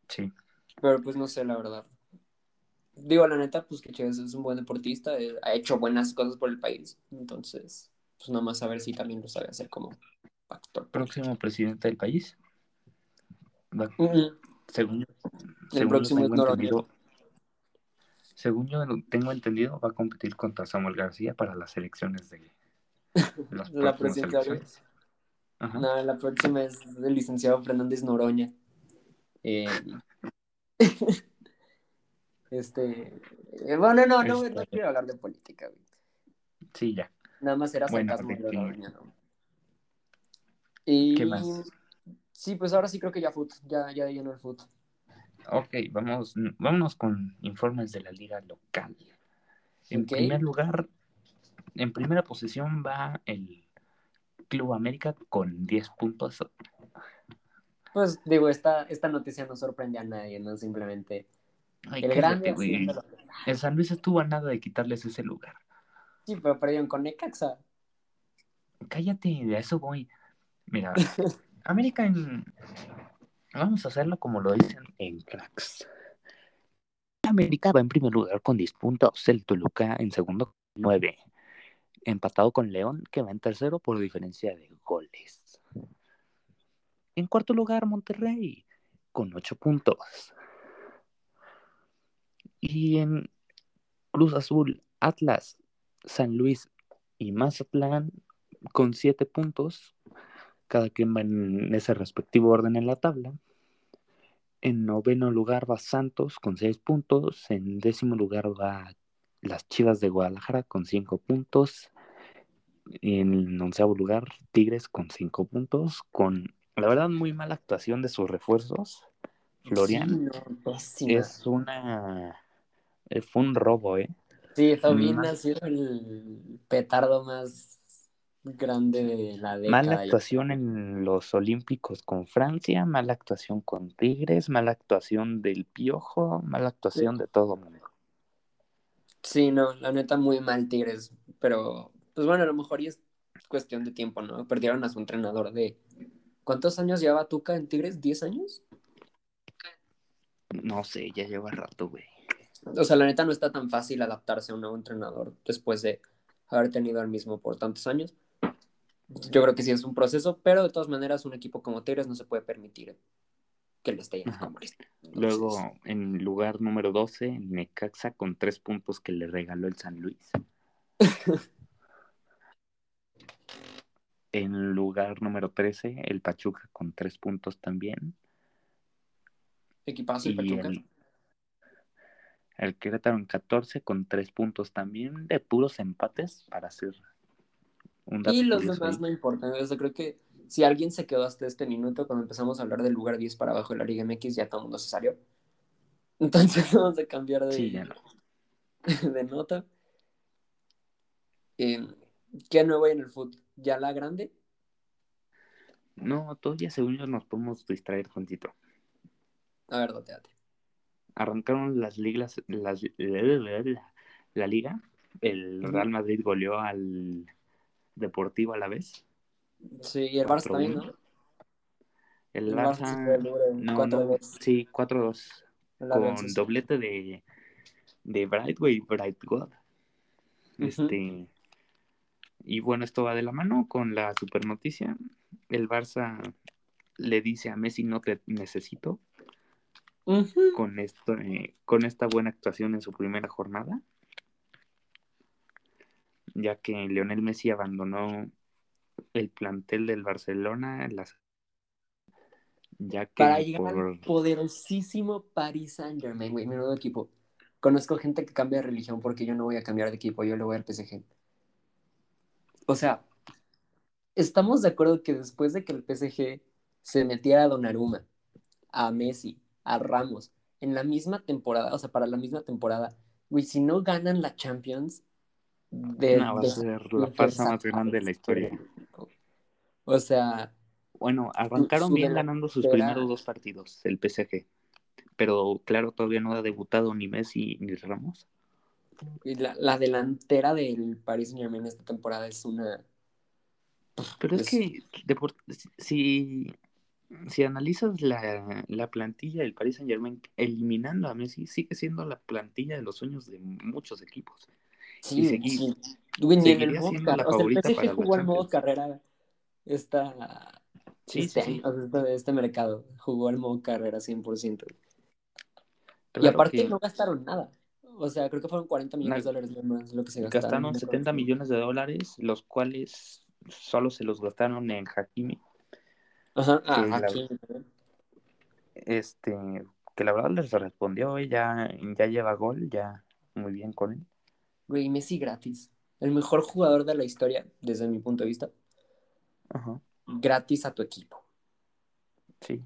Sí, Pero pues no sé, la verdad. Digo, la neta, pues que Chávez es un buen deportista, eh, ha hecho buenas cosas por el país. Entonces, pues nada más a ver si también lo sabe hacer como actor. próximo presidente del país. Va- Mm, según, según yo próximo tengo entendido, según yo tengo entendido, va a competir contra Samuel García para las elecciones de las La. Ajá. No, la próxima es el licenciado Fernández Noroña. Eh, este. eh, bueno, no, no, Este- no quiero hablar de política, güey. Sí, ya. Nada más era Bueno, sarcasmo ¿de de? Noroña, ¿no? Y. ¿Qué más? Sí, pues ahora sí creo que ya foot, ya, ya llenó el foot. Ok, vamos, vámonos con informes de la liga local. En primer lugar, en primera posición va el Club América con 10 puntos. Pues digo, esta, esta noticia no sorprende a nadie, ¿no? Simplemente Ay, el grande El San Luis estuvo a nada de quitarles ese lugar. Sí, pero perdieron con Necaxa. Cállate, de eso voy. Mira, América en... Vamos a hacerlo como lo dicen en cracks. América va en primer lugar con 10 puntos, el Toluca en segundo con 9, empatado con León que va en tercero por diferencia de goles. En cuarto lugar Monterrey con 8 puntos. Y en Cruz Azul, Atlas, San Luis y Mazatlán con 7 puntos. Cada quien va en ese respectivo orden en la tabla. En noveno lugar va Santos con 6 puntos. En décimo lugar va las Chivas de Guadalajara con 5 puntos. En onceavo lugar, Tigres con 5 puntos. Con la verdad, muy mala actuación de sus refuerzos. Florian Sí, no, es una. eh, Fue un robo, ¿eh? Sí, Fabín Mal- ha sido el petardo más grande de la década. Mala actuación en los Olímpicos con Francia, mala actuación con Tigres, mala actuación del Piojo, mala actuación de todo mundo. Sí, no, la neta muy mal Tigres, pero pues bueno, a lo mejor y es cuestión de tiempo, ¿no? Perdieron a su entrenador de... ¿Cuántos años lleva Tuca en Tigres? ¿10 años? No sé, ya lleva rato, güey. O sea, la neta no está tan fácil adaptarse a un nuevo entrenador después de haber tenido al mismo por tantos años. Yo creo que sí es un proceso, pero de todas maneras un equipo como Tigres no se puede permitir que le esté yendo como. Luego, en lugar número 12, Necaxa con tres puntos que le regaló el San Luis. en lugar número 13, el Pachuca con tres puntos también. equipazo el Pachuca. el, el Querétaro en 14 con tres puntos también, de puros empates para hacer un dato Y los demás ahí. no importan. O sea, creo que si alguien se quedó hasta este minuto, cuando empezamos a hablar del lugar 10 para abajo de la Liga MX, ya todo el mundo se salió. Entonces vamos a cambiar de, Sí, ya no. de nota. Eh, ¿Qué nuevo hay en el fútbol? ¿Ya la grande? No, todavía según yo nos podemos distraer tantito. A ver, doteate. Arrancaron las ligas, las, la, la liga. El. Real Madrid goleó al Deportivo a la vez. Sí, y el Barça 4-1. también, ¿no? El El Barça no, 4-2. no, sí, 4-2. en la Con doblete de, de Bright, güey, Bright God. Este, Y bueno, esto va de la mano con la super noticia. El Barça le dice a Messi no te necesito con esto eh, con esta buena actuación en su primera jornada. Ya que Lionel Messi abandonó el plantel del Barcelona las ya que para llegar al poderosísimo Paris Saint Germain güey menudo equipo. Conozco gente que cambia de religión porque yo no voy a cambiar de equipo yo le voy al PSG o sea estamos de acuerdo que después de que el PSG se metiera a Donnarumma a Messi a Ramos en la misma temporada, o sea, para la misma temporada, güey, si no ganan la Champions, de, no, va a ser la farsa más grande de la historia. O sea. Bueno, arrancaron bien ganando sus primeros dos partidos, el PSG. Pero claro, todavía no ha debutado ni Messi ni Ramos. Y la, la delantera del Paris Saint Germain esta temporada es una. Pero es, que si si analizas la, la, plantilla del Paris Saint Germain eliminando a Messi, sigue siendo la plantilla de los sueños de muchos equipos. Sí, sí. el PSG jugó al modo carrera esta, sí, este, sí, este, este, mercado. Jugó al modo carrera 100%. y aparte no gastaron nada. O sea, creo que fueron 40 millones de dólares más lo que se gastaron. Gastaron 70 millones de dólares, los cuales solo se los gastaron en Hakimi Ajá, ah, este, que la verdad les respondió, ya, ya lleva gol, ya muy bien con él. Güey, Messi gratis. El mejor jugador de la historia, desde mi punto de vista. Ajá. Gratis a tu equipo. Sí.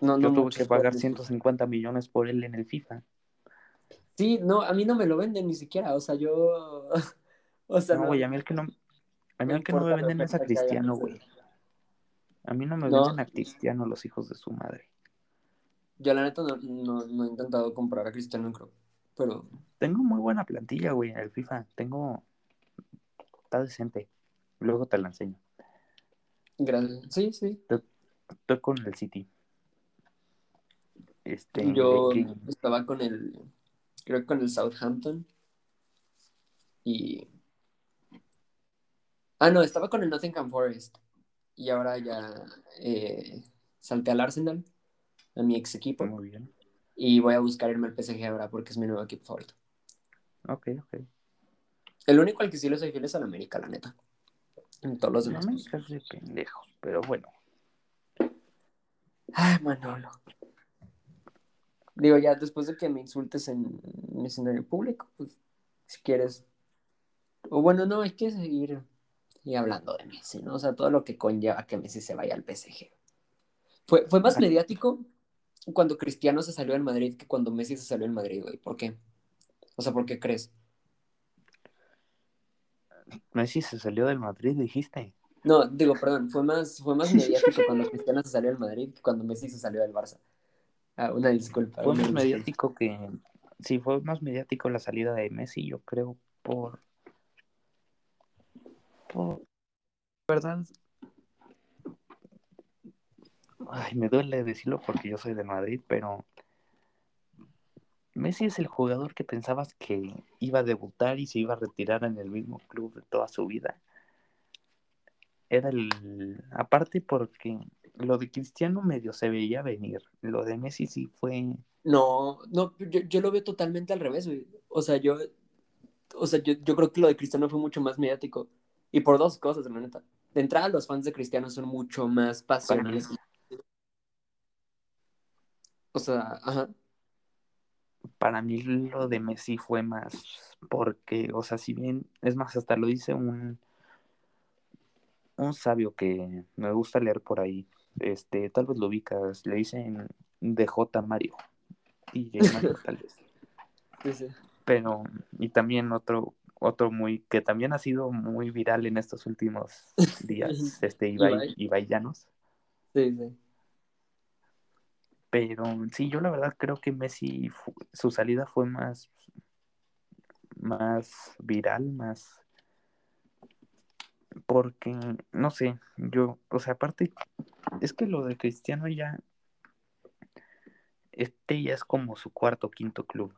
No, Yo tuve que pagar 150 millones por él en el FIFA. Sí, no, a mí no me lo venden ni siquiera, o sea, yo... o sea, no, güey, a mí el que no... A mí el que no me venden es a Cristiano, güey. A mí no me venden a Cristiano los hijos de su madre. Yo la neta no, he intentado comprar a Cristiano, creo. Pero. Tengo muy buena plantilla, güey, en el FIFA. Tengo. Está decente. Luego te la enseño. Gracias. Sí, sí. Estoy con el City. Este, Yo estaba con el. Creo que con el Southampton. Y. Ah, no, estaba con el Nottingham Forest y ahora ya eh, salté al Arsenal, a mi ex equipo. Muy bien. Y voy a buscar irme al PSG ahora porque es mi nuevo equipo favorito. Ok, ok. El único al que sí le soy fiel es al América, la neta. En todos los demás. América es de pendejos, pero bueno. Ay, Manolo. Digo, ya después de que me insultes en un escenario público, pues si quieres. O bueno, no, hay que seguir y hablando de Messi, ¿no? O sea, todo lo que conlleva que Messi se vaya al PSG. Fue, fue más mediático cuando Cristiano se salió del Madrid que cuando Messi se salió del Madrid, güey. ¿Por qué? O sea, ¿por qué crees? Messi se salió del Madrid, dijiste. No, digo, perdón, fue más, fue más mediático cuando Cristiano se salió del Madrid que cuando Messi se salió del Barça. Ah, una disculpa. Fue más mediático que. Sí, fue más mediático la salida de Messi, yo creo, por verdad, ay, me duele decirlo porque yo soy de Madrid, pero Messi es el jugador que pensabas que iba a debutar y se iba a retirar en el mismo club de toda su vida. Era el. Aparte, porque lo de Cristiano medio se veía venir. Lo de Messi sí fue. No, no, yo, yo lo veo totalmente al revés. O sea, yo. O sea, yo, yo creo que lo de Cristiano fue mucho más mediático. Y por dos cosas, la neta. De entrada, los fans de Cristiano son mucho más pasionales. O sea, ajá. Para mí lo de Messi fue más porque, o sea, si bien, es más, hasta lo dice un, un sabio que me gusta leer por ahí, este, tal vez lo ubicas, le dicen DJ Mario. Y Mario, tal vez. Sí, sí. Pero, y también otro otro muy, que también ha sido muy viral en estos últimos días, este Ibai, Ibai Llanos. Sí, sí. Pero sí, yo la verdad creo que Messi, su salida fue más, más viral, más, porque, no sé, yo, o sea, aparte, es que lo de Cristiano ya, este ya es como su cuarto, quinto club.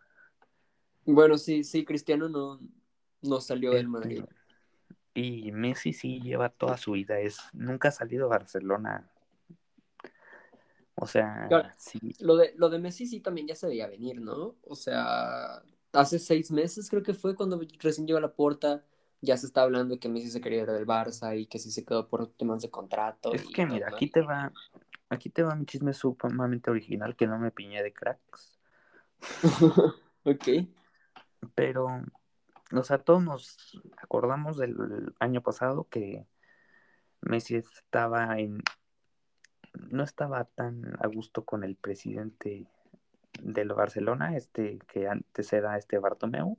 Bueno, sí, sí, Cristiano no, no salió del Madrid. Y Messi sí lleva toda su vida, es, nunca ha salido a Barcelona. O sea, Claro. sí, Lo de, lo de Messi sí también ya se veía venir, ¿no? O sea, hace seis meses creo que fue cuando recién llegó a la puerta, ya se está hablando de que Messi se quería ir del Barça y que sí se quedó por temas de contrato. es que mira, aquí te va, aquí te va mi chisme sumamente original que no me piñé de cracks. Ok. Pero, o sea, todos nos acordamos del año pasado que Messi estaba en, no estaba tan a gusto con el presidente del Barcelona, este que antes era este Bartomeu,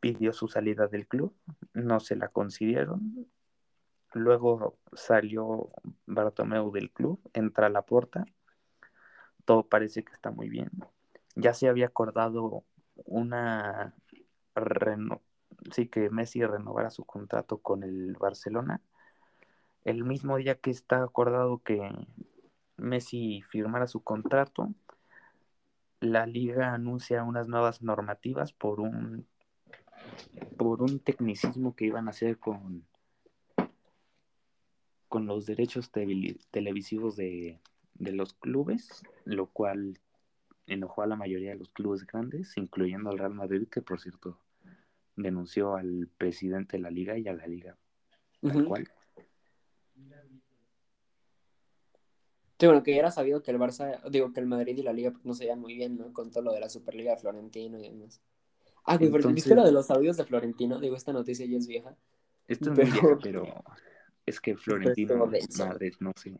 pidió su salida del club, no se la concedieron. Luego salió Bartomeu del club, entra a la puerta, todo parece que está muy bien. Ya se había acordado una reno... sí que Messi renovara su contrato con el Barcelona. El mismo día que está acordado que Messi firmara su contrato, la liga anuncia unas nuevas normativas por un por un tecnicismo que iban a hacer con con los derechos tele- televisivos de, de los clubes, lo cual enojó a la mayoría de los clubes grandes, incluyendo al Real Madrid, que por cierto denunció al presidente de la liga y a la liga tal cual. Sí, bueno, que ya era sabido que el Barça, digo, que el Madrid y la Liga pues, no se llevan muy bien, ¿no? Con todo lo de la Superliga de Florentino y demás. Ah, güey, pero ¿viste Entonces- lo de los audios de Florentino? Digo, esta noticia ya es vieja. Esto es Pero- muy vieja, pero es que Florentino, madre, no sé.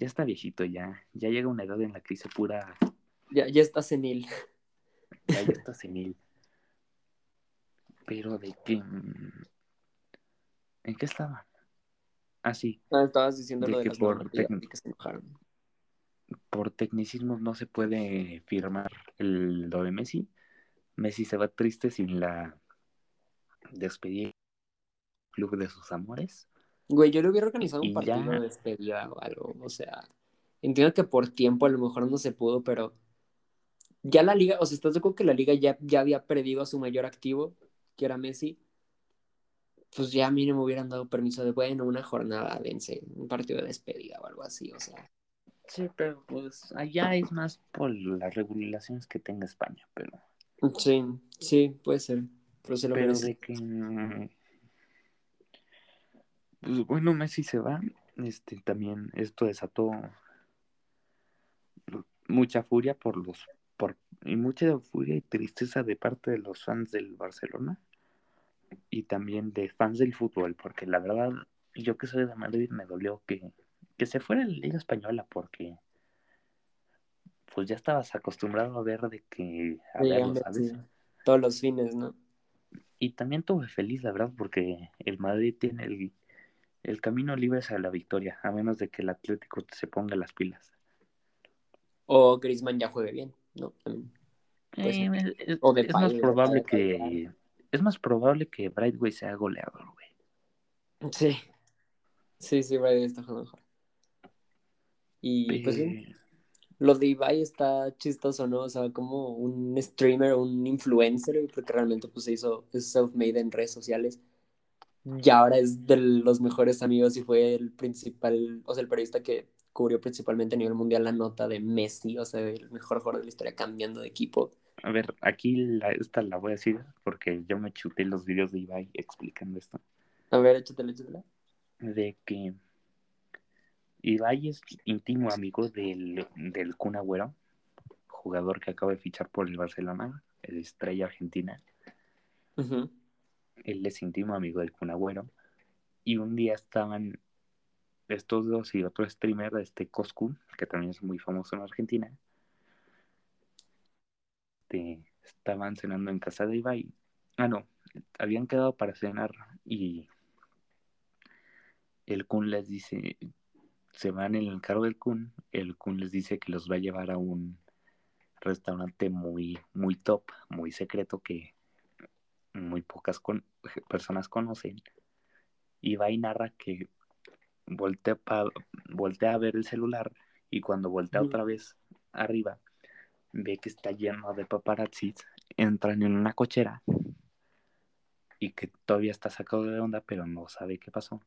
Ya está viejito ya, ya llega una edad en la que hizo pura, Ya, ya está senil. ya, ya está senil. Pero de que, ¿en qué estaba? Ah, sí, Ah, estabas diciendo De lo de que las por tec- y que se enojaron. por tecnicismos no se puede firmar el, lo de Messi. Messi se va triste sin la despedida club de sus amores. Güey, yo le hubiera organizado un partido ya- de despedida o algo. O sea, entiendo que por tiempo a lo mejor no se pudo, pero ya la liga, o sea, ¿estás de acuerdo que la liga ya, ya había perdido a su mayor activo, que era Messi? Pues ya a mí no me hubieran dado permiso de, bueno, una jornada, dense, un partido de despedida o algo así, o sea. Sí, pero pues allá es más por las regulaciones que tenga España, pero, Sí, sí, puede ser. Pero se lo pero merece. de que mm, pues bueno, Messi se va, este también esto desató mucha furia por los por y mucha furia y tristeza de parte de los fans del Barcelona y también de fans del fútbol, porque la verdad yo que soy de Madrid me dolió que, que se fuera la Liga Española porque pues ya estabas acostumbrado a ver de que a Sí, verlo, hombre, ¿sabes? sí. Todos los fines, ¿no? Y también tuve feliz, la verdad, porque el Madrid tiene el, el camino libre hacia la victoria, a menos de que el Atlético se ponga las pilas. O Griezmann ya juegue bien, ¿no? También. Pues. Eh, es, O de es más probable que es más probable que Brightway sea goleador, güey. Sí. Sí, sí, Brady está jugando mejor. Y pues sí, lo de Ibai está chistoso, ¿no? O sea, como un streamer, un influencer, porque realmente pues se hizo es self-made en redes sociales. Y ahora es de los mejores amigos y fue el principal, o sea, el periodista que cubrió principalmente a nivel mundial la nota de Messi, o sea, el mejor jugador de la historia cambiando de equipo. a ver, aquí la, esta la voy a decir porque yo me chuté los videos de Ibai explicando esto. A ver, échatela, échatela. De que Ibai es íntimo amigo del, del Kun Agüero, jugador que acaba de fichar por el Barcelona, el estrella argentina. Él es íntimo amigo del Kun Agüero. Y un día estaban estos dos y otro streamer, este Coscu, que también es muy famoso en Argentina. Este, estaban cenando en casa de Ibai. Ah, no, habían quedado para cenar y el Kun les dice, se van en el carro del Kun, el Kun les dice que los va a llevar a un restaurante muy, muy top, muy secreto que muy pocas con- personas conocen. Y va y narra que voltea, pa- voltea a ver el celular y cuando voltea otra vez arriba, ve que está lleno de paparazzis, entran en una cochera y que todavía está sacado de onda, pero no sabe qué pasó.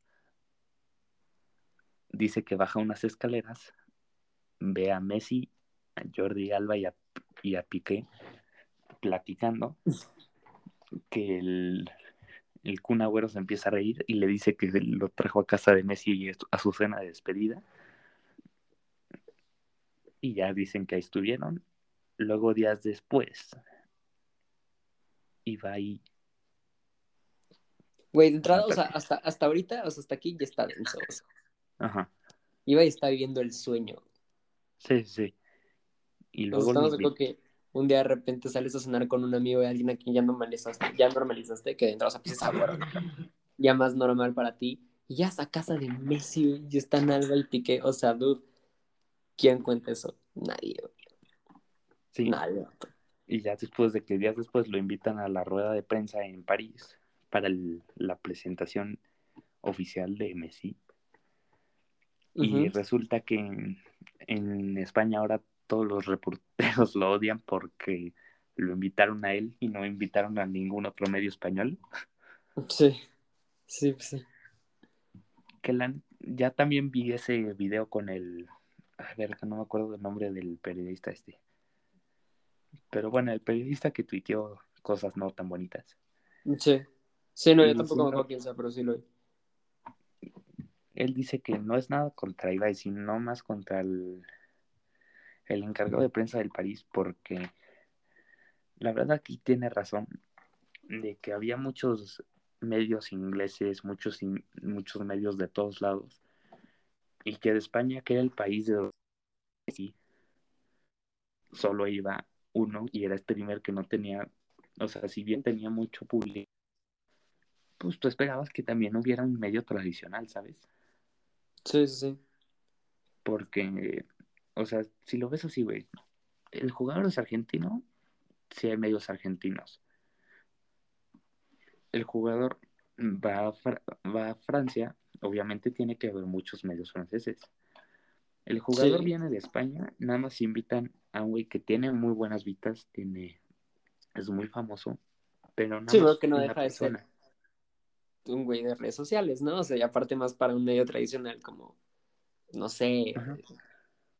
Dice que baja unas escaleras, ve a Messi, a Jordi Alba y a, y a Piqué platicando, que el, el Kun Agüero se empieza a reír y le dice que lo trajo a casa de Messi a su cena de despedida. Y ya dicen que ahí estuvieron. Luego, días después, iba ahí. Güey, de entrada, o sea, hasta, hasta ahorita, o sea, hasta aquí ya está denso. Ajá. Iba y está viviendo el sueño. Sí, sí. Y luego. estamos de acuerdo que un día de repente sales a cenar con un amigo de alguien a quien ya normalizaste, ya normalizaste, que dentro, o sea, pues es algo ya más normal para ti. Y ya a casa de Messi, y está Alba y Piqué, o sea, dude, ¿quién cuenta eso? Nadie. Sí. Nadie. Y ya después de que días después lo invitan a la rueda de prensa en París para la presentación oficial de Messi. Y resulta que en, en España ahora todos los reporteros lo odian porque lo invitaron a él y no invitaron a ningún otro medio español. Sí, sí, sí. Que la, ya también vi ese video con el, a ver, que no me acuerdo del nombre del periodista este. Pero bueno, el periodista que tuiteó cosas no tan bonitas. Sí, sí, no, yo tampoco me acuerdo quién sea, pero sí lo vi. Él dice que no es nada contra Ibai, sino más contra el, el encargado de prensa del París porque la verdad aquí tiene razón de que había muchos medios ingleses, muchos, muchos medios de todos lados y que de España, que era el país de donde solo iba uno y era este primer que no tenía, o sea, si bien tenía mucho público, pues tú esperabas que también hubiera un medio tradicional, ¿sabes? Sí, sí, sí. Porque o sea, si lo ves así, güey, el jugador es argentino, si hay medios argentinos. El jugador va a, va a Francia, obviamente tiene que haber muchos medios franceses. El jugador viene de España, nada más invitan a un güey que tiene muy buenas vistas, tiene, es muy famoso, pero nada sí, que no deja de ser un güey de redes sociales, ¿no? O sea, y aparte más para un medio tradicional como, no sé,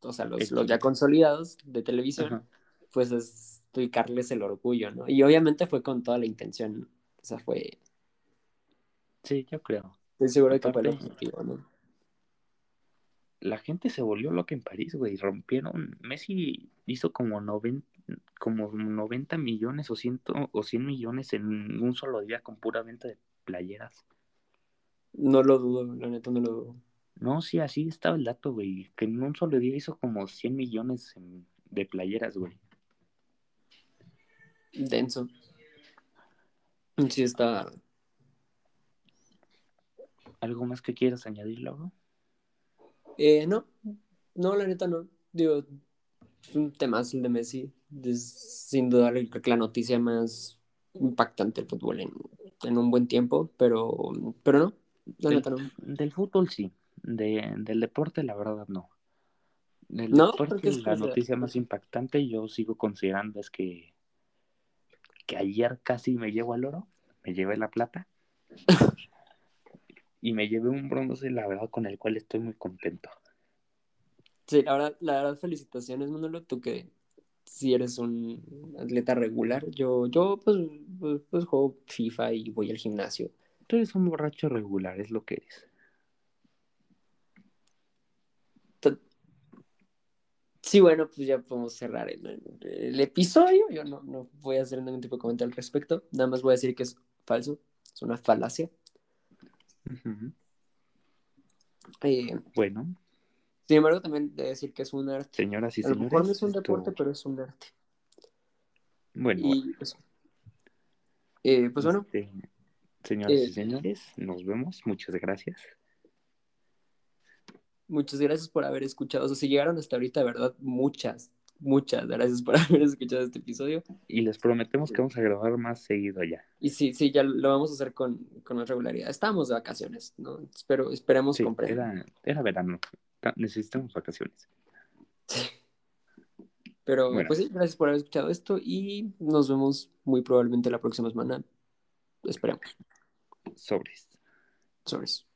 o sea, los, los ya consolidados de televisión, pues es explicarles el orgullo, ¿no? Y obviamente fue con toda la intención, o sea, fue... Sí, yo creo. Estoy seguro de que fue el objetivo, ¿no? La gente se volvió loca en París, güey, rompieron, Messi hizo como 90, como 90 millones o, ciento, o 100 millones en un solo día con pura venta de playeras. No lo dudo, la neta no lo dudo. No, sí, así estaba el dato, güey. Que en un solo día hizo como 100 millones de playeras, güey. Denso. Sí, está. ¿Algo más que quieras añadir, Lauro? Eh, no, no, la neta no. Digo, es un tema el de Messi. Es sin duda la noticia más impactante del fútbol en, en, un buen tiempo, pero, pero no, la neta no. Del fútbol sí, de, del deporte, la verdad, no. Del deporte, la noticia más impactante, yo sigo considerando es que, que ayer casi me llevo al oro, me llevé la plata. y me llevé un bronce, la verdad, con el cual estoy muy contento. Sí, la verdad, la verdad, felicitaciones, Manolo, tú que si eres un atleta regular, yo, yo pues, pues, pues, juego FIFA y voy al gimnasio. Tú eres un borracho regular, es lo que eres. Sí, bueno, pues ya podemos cerrar el, episodio. Yo no, no, voy a hacer ningún tipo de comentario al respecto. Nada más voy a decir que es falso. Es una falacia. Eh, bueno. Sin embargo, también de decir que es un arte. Señoras y señores. A lo mejor no es un deporte, pero es un arte. Bueno. Y pues, eh, pues bueno. Este, señoras y eh, señores, nos vemos. Muchas gracias. Muchas gracias por haber escuchado. O sea, si llegaron hasta ahorita, verdad, muchas, muchas gracias por haber escuchado este episodio. Y les prometemos que vamos a grabar más seguido ya. Y sí, sí, ya lo vamos a hacer con, con más regularidad. Estamos de vacaciones, ¿no? Espero, esperemos sí, Era, era verano. Necesitamos vacaciones. Pero pues sí, gracias por haber escuchado esto y nos vemos muy probablemente la próxima semana. Esperemos. Sobres. Sobres.